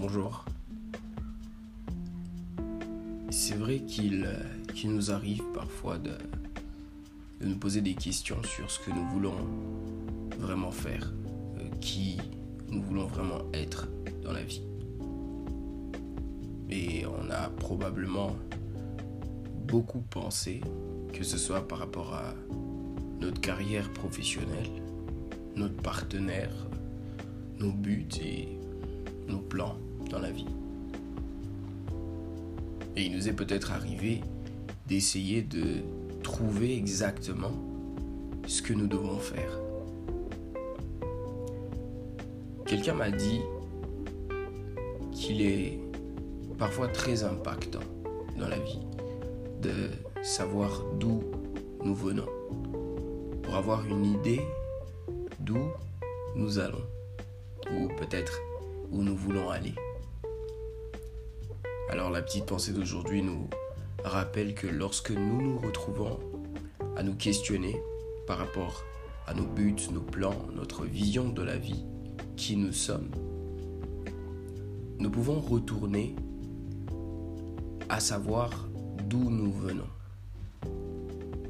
Bonjour. C'est vrai qu'il euh, nous arrive parfois de, de nous poser des questions sur ce que nous voulons vraiment faire, euh, qui nous voulons vraiment être dans la vie. Et on a probablement beaucoup pensé, que ce soit par rapport à notre carrière professionnelle, notre partenaire, nos buts et nos plans dans la vie. Et il nous est peut-être arrivé d'essayer de trouver exactement ce que nous devons faire. Quelqu'un m'a dit qu'il est parfois très impactant dans la vie de savoir d'où nous venons, pour avoir une idée d'où nous allons, ou peut-être où nous voulons aller. Alors la petite pensée d'aujourd'hui nous rappelle que lorsque nous nous retrouvons à nous questionner par rapport à nos buts, nos plans, notre vision de la vie, qui nous sommes, nous pouvons retourner à savoir d'où nous venons.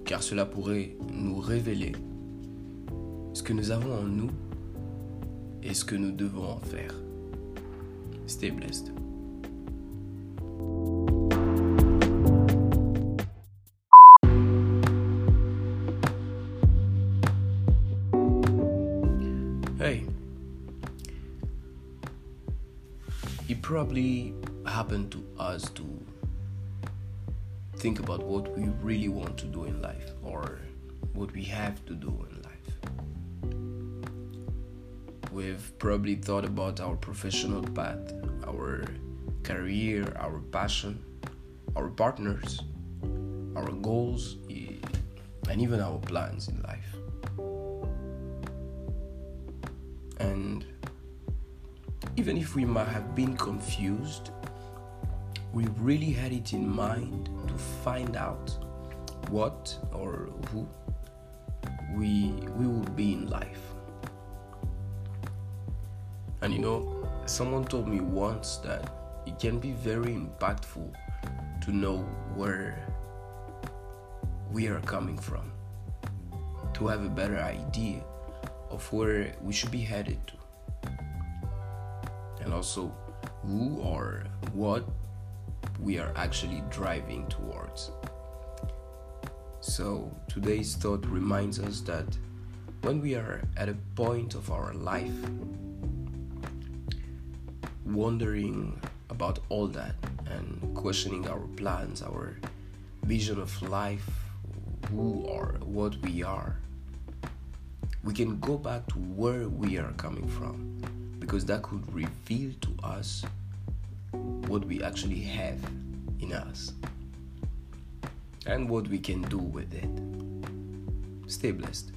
Car cela pourrait nous révéler ce que nous avons en nous et ce que nous devons en faire. Stay blessed. It probably happened to us to think about what we really want to do in life or what we have to do in life. We've probably thought about our professional path, our career, our passion, our partners, our goals, and even our plans in life. And even if we might have been confused, we really had it in mind to find out what or who we we would be in life. And you know, someone told me once that it can be very impactful to know where we are coming from, to have a better idea of where we should be headed to, and also who or what we are actually driving towards. So, today's thought reminds us that when we are at a point of our life, wondering about all that and questioning our plans, our vision of life, who or what we are, we can go back to where we are coming from because that could reveal to us what we actually have in us and what we can do with it. Stay blessed.